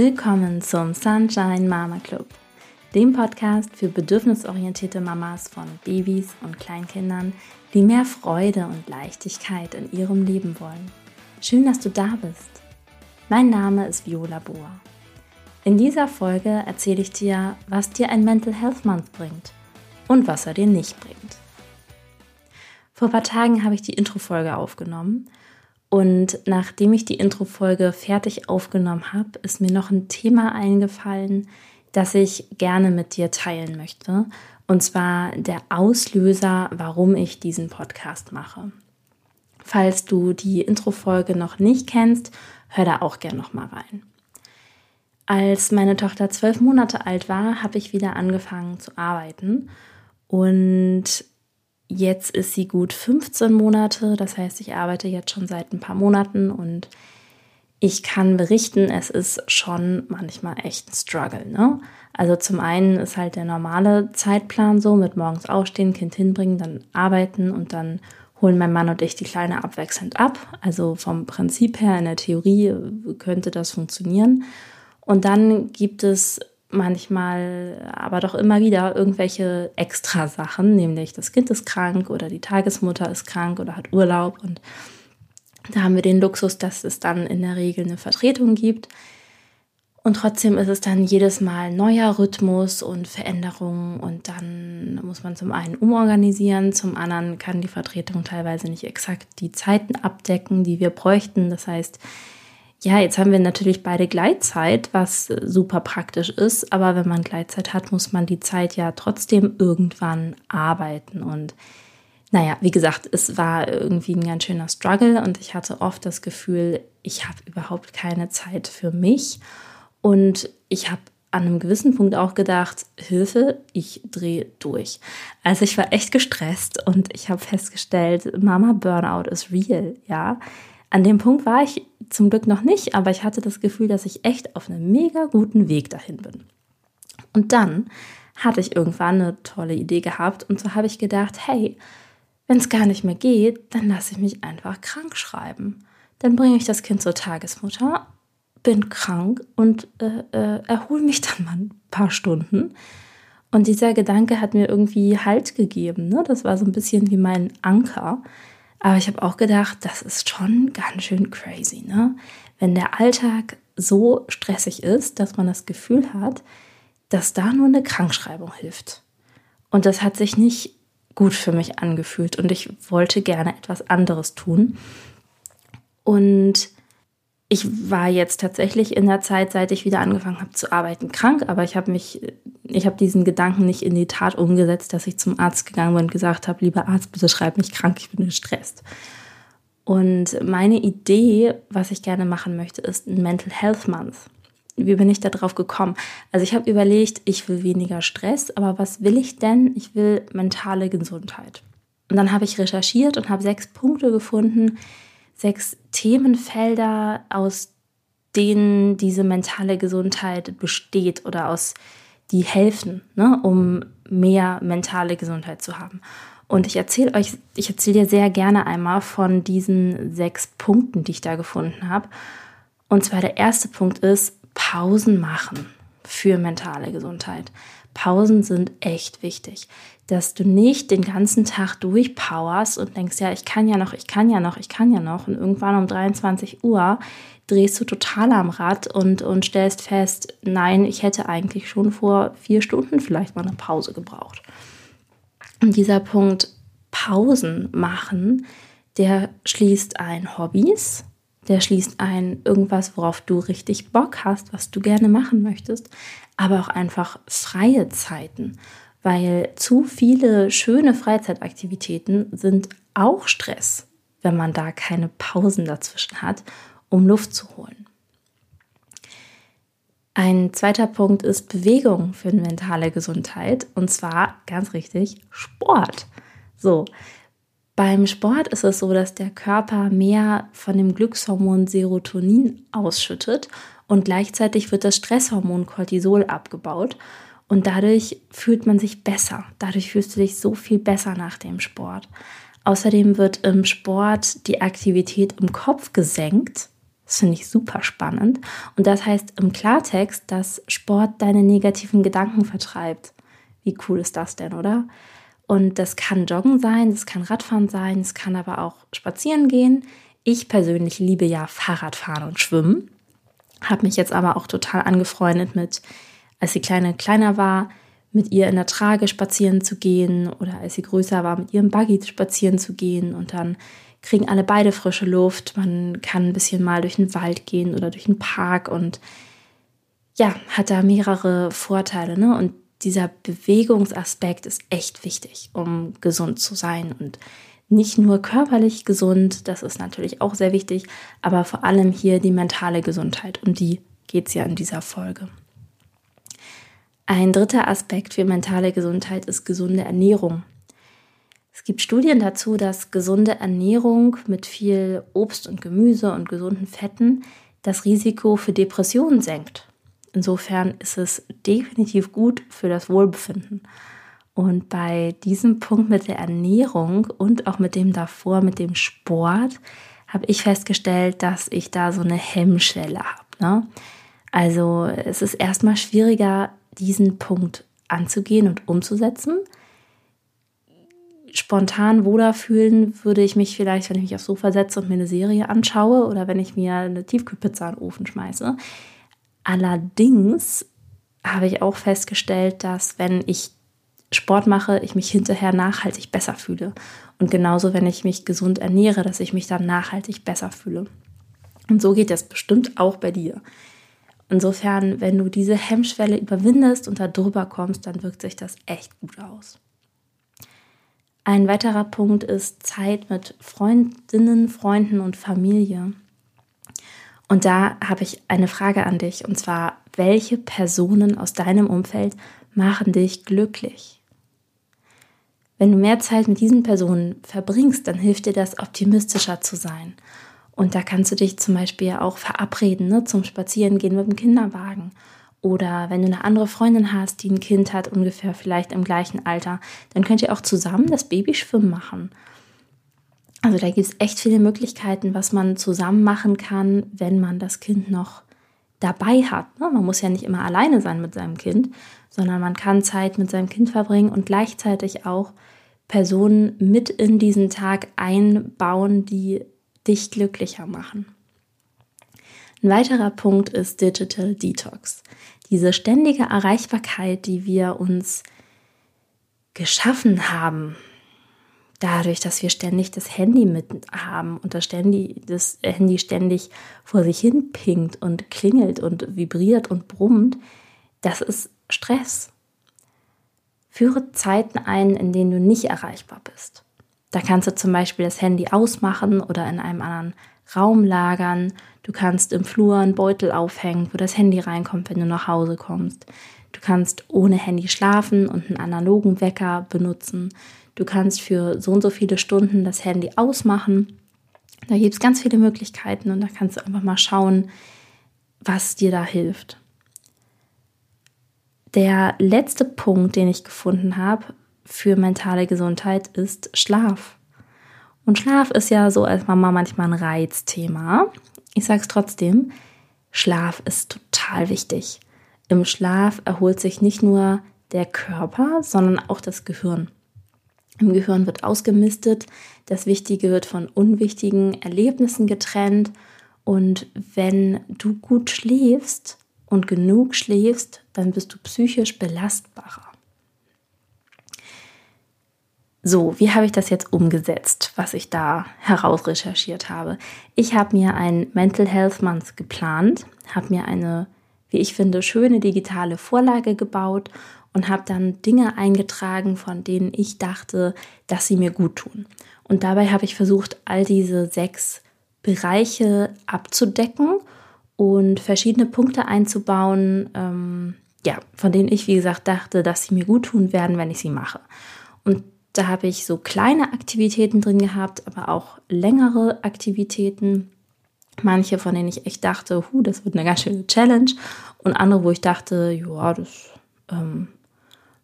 Willkommen zum Sunshine Mama Club, dem Podcast für bedürfnisorientierte Mamas von Babys und Kleinkindern, die mehr Freude und Leichtigkeit in ihrem Leben wollen. Schön, dass du da bist. Mein Name ist Viola Bohr. In dieser Folge erzähle ich dir, was dir ein Mental Health Month bringt und was er dir nicht bringt. Vor ein paar Tagen habe ich die Intro-Folge aufgenommen und nachdem ich die Intro-Folge fertig aufgenommen habe, ist mir noch ein Thema eingefallen, das ich gerne mit dir teilen möchte. Und zwar der Auslöser, warum ich diesen Podcast mache. Falls du die Intro-Folge noch nicht kennst, hör da auch gerne noch mal rein. Als meine Tochter zwölf Monate alt war, habe ich wieder angefangen zu arbeiten und Jetzt ist sie gut 15 Monate, das heißt, ich arbeite jetzt schon seit ein paar Monaten und ich kann berichten, es ist schon manchmal echt ein Struggle. Ne? Also zum einen ist halt der normale Zeitplan so mit morgens aufstehen, Kind hinbringen, dann arbeiten und dann holen mein Mann und ich die Kleine abwechselnd ab. Also vom Prinzip her in der Theorie könnte das funktionieren. Und dann gibt es manchmal aber doch immer wieder irgendwelche extra Sachen, nämlich das Kind ist krank oder die Tagesmutter ist krank oder hat Urlaub und da haben wir den Luxus, dass es dann in der Regel eine Vertretung gibt. Und trotzdem ist es dann jedes Mal neuer Rhythmus und Veränderungen und dann muss man zum einen umorganisieren, zum anderen kann die Vertretung teilweise nicht exakt die Zeiten abdecken, die wir bräuchten. Das heißt, ja, jetzt haben wir natürlich beide Gleitzeit, was super praktisch ist, aber wenn man Gleitzeit hat, muss man die Zeit ja trotzdem irgendwann arbeiten. Und naja, wie gesagt, es war irgendwie ein ganz schöner Struggle und ich hatte oft das Gefühl, ich habe überhaupt keine Zeit für mich. Und ich habe an einem gewissen Punkt auch gedacht, Hilfe, ich drehe durch. Also ich war echt gestresst und ich habe festgestellt, Mama Burnout ist real, ja. An dem Punkt war ich zum Glück noch nicht, aber ich hatte das Gefühl, dass ich echt auf einem mega guten Weg dahin bin. Und dann hatte ich irgendwann eine tolle Idee gehabt und so habe ich gedacht, hey, wenn es gar nicht mehr geht, dann lasse ich mich einfach krank schreiben. Dann bringe ich das Kind zur Tagesmutter, bin krank und äh, äh, erhole mich dann mal ein paar Stunden. Und dieser Gedanke hat mir irgendwie Halt gegeben. Ne? Das war so ein bisschen wie mein Anker. Aber ich habe auch gedacht, das ist schon ganz schön crazy, ne? Wenn der Alltag so stressig ist, dass man das Gefühl hat, dass da nur eine Krankschreibung hilft. Und das hat sich nicht gut für mich angefühlt und ich wollte gerne etwas anderes tun. Und ich war jetzt tatsächlich in der Zeit, seit ich wieder angefangen habe zu arbeiten, krank, aber ich habe mich, ich habe diesen Gedanken nicht in die Tat umgesetzt, dass ich zum Arzt gegangen bin und gesagt habe, lieber Arzt, bitte schreib mich krank, ich bin gestresst. Und meine Idee, was ich gerne machen möchte, ist ein Mental Health Month. Wie bin ich da drauf gekommen? Also ich habe überlegt, ich will weniger Stress, aber was will ich denn? Ich will mentale Gesundheit. Und dann habe ich recherchiert und habe sechs Punkte gefunden, sechs Themenfelder, aus denen diese mentale Gesundheit besteht oder aus die helfen, ne, um mehr mentale Gesundheit zu haben. Und ich erzähle euch, ich erzähle dir sehr gerne einmal von diesen sechs Punkten, die ich da gefunden habe. Und zwar der erste Punkt ist Pausen machen für mentale Gesundheit. Pausen sind echt wichtig dass du nicht den ganzen Tag durchpowerst und denkst, ja, ich kann ja noch, ich kann ja noch, ich kann ja noch. Und irgendwann um 23 Uhr drehst du total am Rad und, und stellst fest, nein, ich hätte eigentlich schon vor vier Stunden vielleicht mal eine Pause gebraucht. Und dieser Punkt Pausen machen, der schließt ein Hobbys, der schließt ein irgendwas, worauf du richtig Bock hast, was du gerne machen möchtest, aber auch einfach freie Zeiten weil zu viele schöne Freizeitaktivitäten sind auch Stress, wenn man da keine Pausen dazwischen hat, um Luft zu holen. Ein zweiter Punkt ist Bewegung für eine mentale Gesundheit und zwar ganz richtig Sport. So, beim Sport ist es so, dass der Körper mehr von dem Glückshormon Serotonin ausschüttet und gleichzeitig wird das Stresshormon Cortisol abgebaut und dadurch fühlt man sich besser. Dadurch fühlst du dich so viel besser nach dem Sport. Außerdem wird im Sport die Aktivität im Kopf gesenkt. Das finde ich super spannend. Und das heißt im Klartext, dass Sport deine negativen Gedanken vertreibt. Wie cool ist das denn, oder? Und das kann Joggen sein, das kann Radfahren sein, es kann aber auch spazieren gehen. Ich persönlich liebe ja Fahrradfahren und Schwimmen. Habe mich jetzt aber auch total angefreundet mit, als die Kleine kleiner war, mit ihr in der Trage spazieren zu gehen oder als sie größer war, mit ihrem Buggy spazieren zu gehen und dann kriegen alle beide frische Luft. Man kann ein bisschen mal durch den Wald gehen oder durch den Park und ja, hat da mehrere Vorteile. Ne? Und dieser Bewegungsaspekt ist echt wichtig, um gesund zu sein und nicht nur körperlich gesund, das ist natürlich auch sehr wichtig, aber vor allem hier die mentale Gesundheit. Um die geht es ja in dieser Folge. Ein dritter Aspekt für mentale Gesundheit ist gesunde Ernährung. Es gibt Studien dazu, dass gesunde Ernährung mit viel Obst und Gemüse und gesunden Fetten das Risiko für Depressionen senkt. Insofern ist es definitiv gut für das Wohlbefinden. Und bei diesem Punkt mit der Ernährung und auch mit dem davor, mit dem Sport, habe ich festgestellt, dass ich da so eine Hemmschwelle habe. Ne? Also es ist erstmal schwieriger, diesen Punkt anzugehen und umzusetzen spontan wohler fühlen würde ich mich vielleicht, wenn ich mich aufs Sofa setze und mir eine Serie anschaue oder wenn ich mir eine Tiefkühlpizza in den Ofen schmeiße. Allerdings habe ich auch festgestellt, dass wenn ich Sport mache, ich mich hinterher nachhaltig besser fühle. Und genauso, wenn ich mich gesund ernähre, dass ich mich dann nachhaltig besser fühle. Und so geht das bestimmt auch bei dir. Insofern, wenn du diese Hemmschwelle überwindest und da drüber kommst, dann wirkt sich das echt gut aus. Ein weiterer Punkt ist Zeit mit Freundinnen, Freunden und Familie. Und da habe ich eine Frage an dich, und zwar, welche Personen aus deinem Umfeld machen dich glücklich? Wenn du mehr Zeit mit diesen Personen verbringst, dann hilft dir das, optimistischer zu sein. Und da kannst du dich zum Beispiel auch verabreden ne, zum Spazierengehen mit dem Kinderwagen oder wenn du eine andere Freundin hast, die ein Kind hat, ungefähr vielleicht im gleichen Alter, dann könnt ihr auch zusammen das Babyschwimmen machen. Also da gibt es echt viele Möglichkeiten, was man zusammen machen kann, wenn man das Kind noch dabei hat. Ne? Man muss ja nicht immer alleine sein mit seinem Kind, sondern man kann Zeit mit seinem Kind verbringen und gleichzeitig auch Personen mit in diesen Tag einbauen, die dich glücklicher machen. Ein weiterer Punkt ist Digital Detox. Diese ständige Erreichbarkeit, die wir uns geschaffen haben, dadurch, dass wir ständig das Handy mit haben und das, ständig, das Handy ständig vor sich hin pinkt und klingelt und vibriert und brummt, das ist Stress. Führe Zeiten ein, in denen du nicht erreichbar bist. Da kannst du zum Beispiel das Handy ausmachen oder in einem anderen Raum lagern. Du kannst im Flur einen Beutel aufhängen, wo das Handy reinkommt, wenn du nach Hause kommst. Du kannst ohne Handy schlafen und einen analogen Wecker benutzen. Du kannst für so und so viele Stunden das Handy ausmachen. Da gibt es ganz viele Möglichkeiten und da kannst du einfach mal schauen, was dir da hilft. Der letzte Punkt, den ich gefunden habe für mentale Gesundheit, ist Schlaf. Und Schlaf ist ja so als Mama manchmal ein Reizthema. Ich sage es trotzdem, Schlaf ist total wichtig. Im Schlaf erholt sich nicht nur der Körper, sondern auch das Gehirn. Im Gehirn wird ausgemistet, das Wichtige wird von unwichtigen Erlebnissen getrennt und wenn du gut schläfst und genug schläfst, dann bist du psychisch belastbarer. So, wie habe ich das jetzt umgesetzt, was ich da herausrecherchiert habe? Ich habe mir ein Mental Health Month geplant, habe mir eine, wie ich finde, schöne digitale Vorlage gebaut und habe dann Dinge eingetragen, von denen ich dachte, dass sie mir gut tun. Und dabei habe ich versucht, all diese sechs Bereiche abzudecken und verschiedene Punkte einzubauen, ähm, ja, von denen ich, wie gesagt, dachte, dass sie mir gut tun werden, wenn ich sie mache. Und da habe ich so kleine Aktivitäten drin gehabt, aber auch längere Aktivitäten. Manche, von denen ich echt dachte, hu, das wird eine ganz schöne Challenge. Und andere, wo ich dachte, ja, das ähm,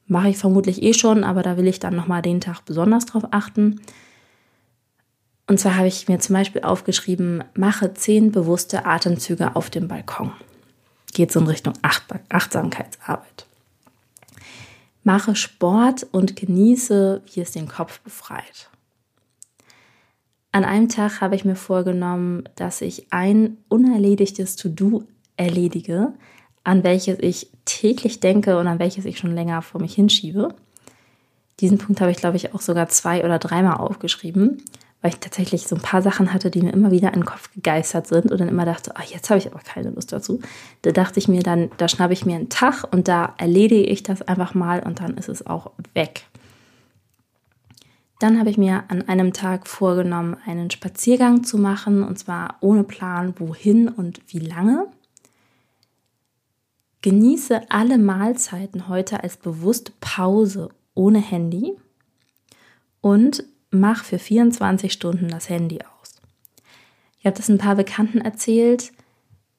mache ich vermutlich eh schon, aber da will ich dann nochmal den Tag besonders drauf achten. Und zwar habe ich mir zum Beispiel aufgeschrieben, mache zehn bewusste Atemzüge auf dem Balkon. Geht so in Richtung Achtsamkeitsarbeit. Mache Sport und genieße, wie es den Kopf befreit. An einem Tag habe ich mir vorgenommen, dass ich ein unerledigtes To-Do erledige, an welches ich täglich denke und an welches ich schon länger vor mich hinschiebe. Diesen Punkt habe ich, glaube ich, auch sogar zwei oder dreimal aufgeschrieben weil ich tatsächlich so ein paar Sachen hatte, die mir immer wieder in den Kopf gegeistert sind und dann immer dachte, ach, jetzt habe ich aber keine Lust dazu. Da dachte ich mir dann, da schnappe ich mir einen Tag und da erledige ich das einfach mal und dann ist es auch weg. Dann habe ich mir an einem Tag vorgenommen, einen Spaziergang zu machen und zwar ohne Plan, wohin und wie lange. Genieße alle Mahlzeiten heute als bewusste Pause ohne Handy und mach für 24 Stunden das Handy aus. Ich habe das ein paar Bekannten erzählt,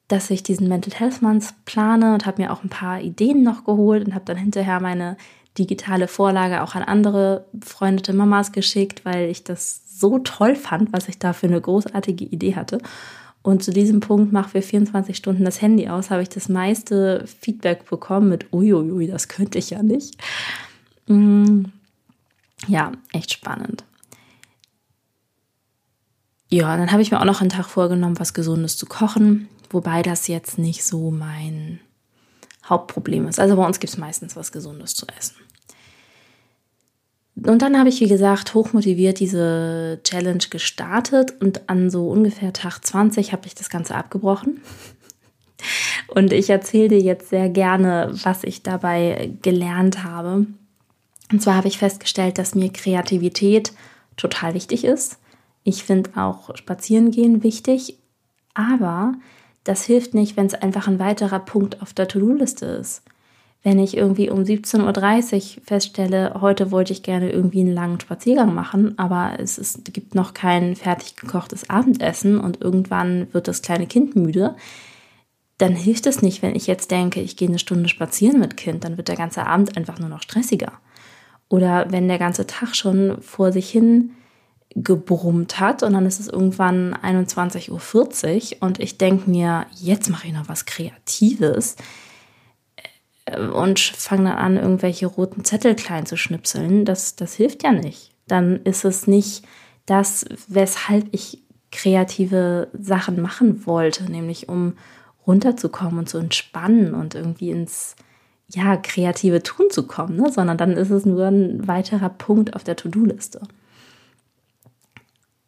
dass ich diesen Mental Health Month plane und habe mir auch ein paar Ideen noch geholt und habe dann hinterher meine digitale Vorlage auch an andere befreundete Mamas geschickt, weil ich das so toll fand, was ich da für eine großartige Idee hatte. Und zu diesem Punkt, mach für 24 Stunden das Handy aus, habe ich das meiste Feedback bekommen mit, uiuiui, das könnte ich ja nicht. Mm, ja, echt spannend. Ja, dann habe ich mir auch noch einen Tag vorgenommen, was Gesundes zu kochen, wobei das jetzt nicht so mein Hauptproblem ist. Also bei uns gibt es meistens was Gesundes zu essen. Und dann habe ich, wie gesagt, hochmotiviert diese Challenge gestartet und an so ungefähr Tag 20 habe ich das Ganze abgebrochen. Und ich erzähle dir jetzt sehr gerne, was ich dabei gelernt habe. Und zwar habe ich festgestellt, dass mir Kreativität total wichtig ist ich finde auch Spazierengehen wichtig, aber das hilft nicht, wenn es einfach ein weiterer Punkt auf der To-Do-Liste ist. Wenn ich irgendwie um 17.30 Uhr feststelle, heute wollte ich gerne irgendwie einen langen Spaziergang machen, aber es ist, gibt noch kein fertig gekochtes Abendessen und irgendwann wird das kleine Kind müde, dann hilft es nicht, wenn ich jetzt denke, ich gehe eine Stunde spazieren mit Kind, dann wird der ganze Abend einfach nur noch stressiger. Oder wenn der ganze Tag schon vor sich hin gebrummt hat und dann ist es irgendwann 21.40 Uhr und ich denke mir, jetzt mache ich noch was Kreatives äh, und fange dann an, irgendwelche roten Zettel klein zu schnipseln. Das, das hilft ja nicht. Dann ist es nicht das, weshalb ich kreative Sachen machen wollte, nämlich um runterzukommen und zu entspannen und irgendwie ins ja, kreative Tun zu kommen, ne? sondern dann ist es nur ein weiterer Punkt auf der To-Do-Liste.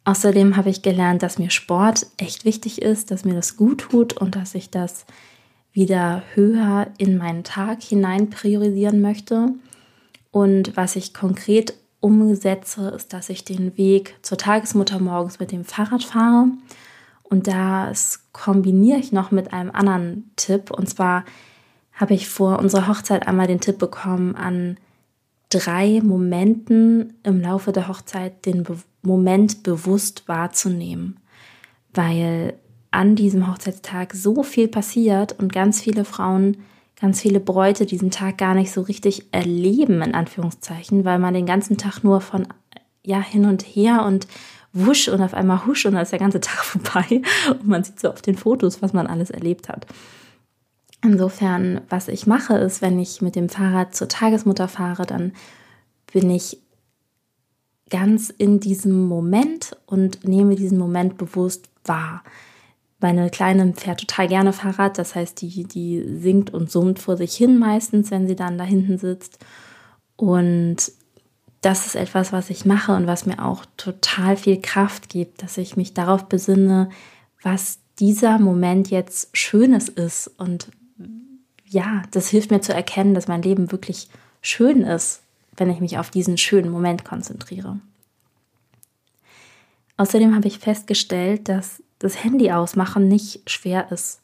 Außerdem habe ich gelernt, dass mir Sport echt wichtig ist, dass mir das gut tut und dass ich das wieder höher in meinen Tag hinein priorisieren möchte. Und was ich konkret umsetze, ist, dass ich den Weg zur Tagesmutter morgens mit dem Fahrrad fahre. Und das kombiniere ich noch mit einem anderen Tipp. Und zwar habe ich vor unserer Hochzeit einmal den Tipp bekommen, an drei Momenten im Laufe der Hochzeit den Be Moment bewusst wahrzunehmen, weil an diesem Hochzeitstag so viel passiert und ganz viele Frauen, ganz viele Bräute diesen Tag gar nicht so richtig erleben, in Anführungszeichen, weil man den ganzen Tag nur von ja hin und her und wusch und auf einmal husch und dann ist der ganze Tag vorbei und man sieht so auf den Fotos, was man alles erlebt hat. Insofern, was ich mache, ist, wenn ich mit dem Fahrrad zur Tagesmutter fahre, dann bin ich ganz in diesem Moment und nehme diesen Moment bewusst wahr. Meine Kleine fährt total gerne Fahrrad, das heißt, die, die singt und summt vor sich hin meistens, wenn sie dann da hinten sitzt. Und das ist etwas, was ich mache und was mir auch total viel Kraft gibt, dass ich mich darauf besinne, was dieser Moment jetzt Schönes ist. Und ja, das hilft mir zu erkennen, dass mein Leben wirklich schön ist wenn ich mich auf diesen schönen Moment konzentriere. Außerdem habe ich festgestellt, dass das Handy ausmachen nicht schwer ist.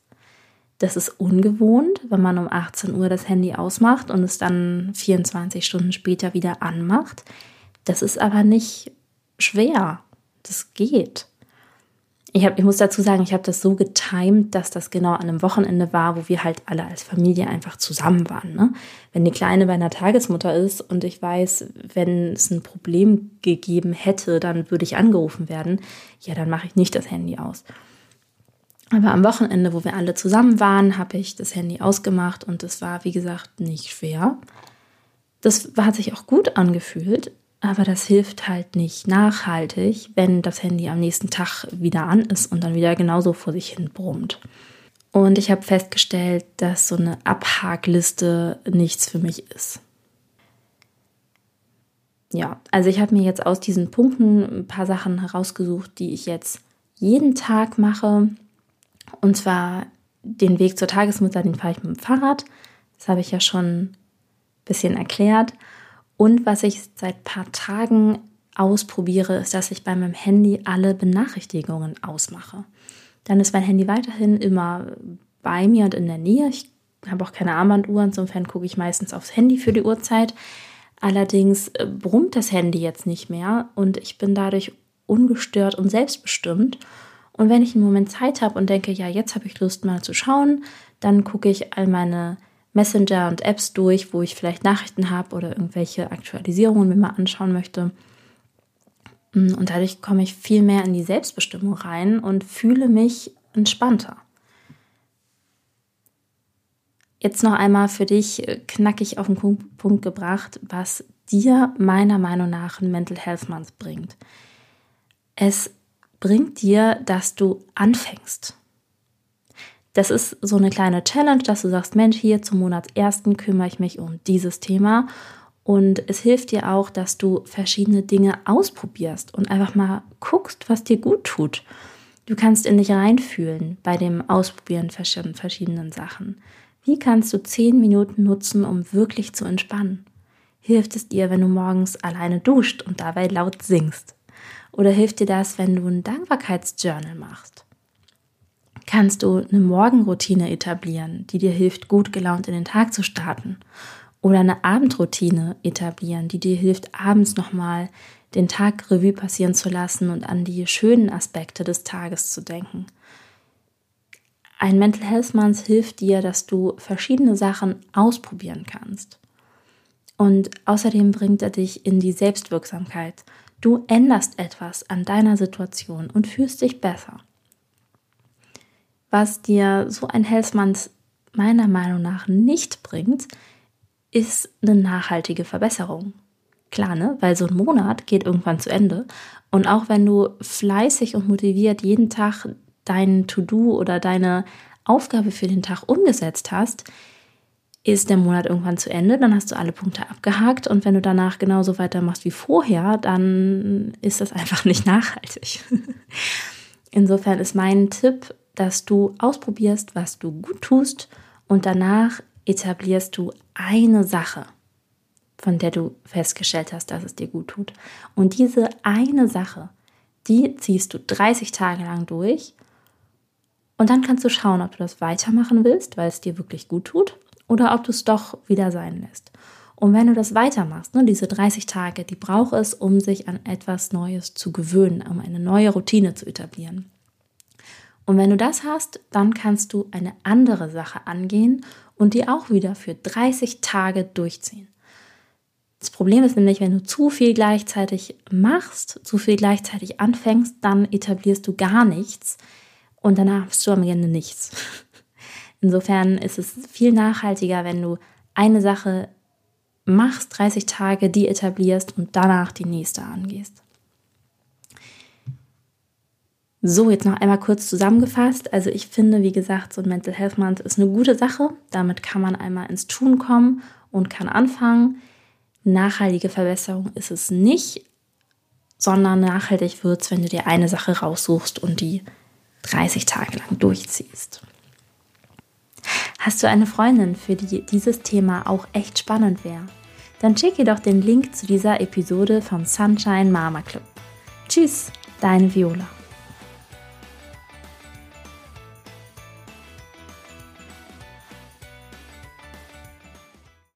Das ist ungewohnt, wenn man um 18 Uhr das Handy ausmacht und es dann 24 Stunden später wieder anmacht. Das ist aber nicht schwer. Das geht. Ich, hab, ich muss dazu sagen, ich habe das so getimt, dass das genau an einem Wochenende war, wo wir halt alle als Familie einfach zusammen waren. Ne? Wenn die Kleine bei einer Tagesmutter ist und ich weiß, wenn es ein Problem gegeben hätte, dann würde ich angerufen werden, ja, dann mache ich nicht das Handy aus. Aber am Wochenende, wo wir alle zusammen waren, habe ich das Handy ausgemacht und es war, wie gesagt, nicht schwer. Das hat sich auch gut angefühlt, aber das hilft halt nicht nachhaltig, wenn das Handy am nächsten Tag wieder an ist und dann wieder genauso vor sich hin brummt. Und ich habe festgestellt, dass so eine Abhakliste nichts für mich ist. Ja, also ich habe mir jetzt aus diesen Punkten ein paar Sachen herausgesucht, die ich jetzt jeden Tag mache. Und zwar den Weg zur Tagesmutter, den fahre ich mit dem Fahrrad. Das habe ich ja schon ein bisschen erklärt. Und was ich seit ein paar Tagen ausprobiere, ist, dass ich bei meinem Handy alle Benachrichtigungen ausmache. Dann ist mein Handy weiterhin immer bei mir und in der Nähe. Ich habe auch keine Armbanduhr, insofern gucke ich meistens aufs Handy für die Uhrzeit. Allerdings äh, brummt das Handy jetzt nicht mehr und ich bin dadurch ungestört und selbstbestimmt. Und wenn ich einen Moment Zeit habe und denke, ja, jetzt habe ich Lust mal zu schauen, dann gucke ich all meine Messenger und Apps durch, wo ich vielleicht Nachrichten habe oder irgendwelche Aktualisierungen mir mal anschauen möchte. Mm, und dadurch komme ich viel mehr in die Selbstbestimmung rein und fühle mich entspannter. Jetzt noch einmal für dich äh, knackig auf den Punkt gebracht, was dir meiner Meinung nach ein Mental Health Month bringt. Es bringt dir, dass du anfängst. Das ist so eine kleine Challenge, dass du sagst, Mensch, hier zum Monatsersten kümmere ich mich um dieses Thema. Und es hilft dir auch, dass du verschiedene Dinge ausprobierst und einfach mal guckst, was dir gut tut. Du kannst in dich reinfühlen bei dem Ausprobieren verschiedenen Sachen. Wie kannst du zehn Minuten nutzen, um wirklich zu entspannen? Hilft es dir, wenn du morgens alleine duscht und dabei laut singst? Oder hilft dir das, wenn du ein Dankbarkeitsjournal machst? Kannst du eine Morgenroutine etablieren, die dir hilft, gut gelaunt in den Tag zu starten. Oder eine Abendroutine etablieren, die dir hilft, abends nochmal den Tag Revue passieren zu lassen und an die schönen Aspekte des Tages zu denken. Ein Mental Health Month hilft dir, dass du verschiedene Sachen ausprobieren kannst. Und außerdem bringt er dich in die Selbstwirksamkeit. Du änderst etwas an deiner Situation und fühlst dich besser was dir so ein Hellsmanns meiner Meinung nach nicht bringt, ist eine nachhaltige Verbesserung. Klar, ne? Weil so ein Monat geht irgendwann zu Ende. Und auch wenn du fleißig und motiviert jeden Tag dein To-Do oder deine Aufgabe für den Tag umgesetzt hast, ist der Monat irgendwann zu Ende, dann hast du alle Punkte abgehakt und wenn du danach genauso weitermachst wie vorher, dann ist das einfach nicht nachhaltig. Insofern ist mein Tipp, dass du ausprobierst, was du gut tust und danach etablierst du eine Sache, von der du festgestellt hast, dass es dir gut tut. Und diese eine Sache, die ziehst du 30 Tage lang durch und dann kannst du schauen, ob du das weitermachen willst, weil es dir wirklich gut tut oder ob du es doch wieder sein lässt. Und wenn du das weitermachst, ne, diese 30 Tage, die braucht es, um sich an etwas Neues zu gewöhnen, um eine neue Routine zu etablieren. Und wenn du das hast, dann kannst du eine andere Sache angehen und die auch wieder für 30 Tage durchziehen. Das Problem ist nämlich, wenn du zu viel gleichzeitig machst, zu viel gleichzeitig anfängst, dann etablierst du gar nichts und danach hast du am Ende nichts. Insofern ist es viel nachhaltiger, wenn du eine Sache machst, 30 Tage, die etablierst und danach die nächste angehst. So, jetzt noch einmal kurz zusammengefasst. Also ich finde, wie gesagt, so ein Mental Health Month ist eine gute Sache. Damit kann man einmal ins Tun kommen und kann anfangen. Nachhaltige Verbesserung ist es nicht, sondern nachhaltig wird es, wenn du dir eine Sache raussuchst und die 30 Tage lang durchziehst. Hast du eine Freundin, für die dieses Thema auch echt spannend wäre? Dann schicke doch den Link zu dieser Episode vom Sunshine Mama Club. Tschüss, deine Viola.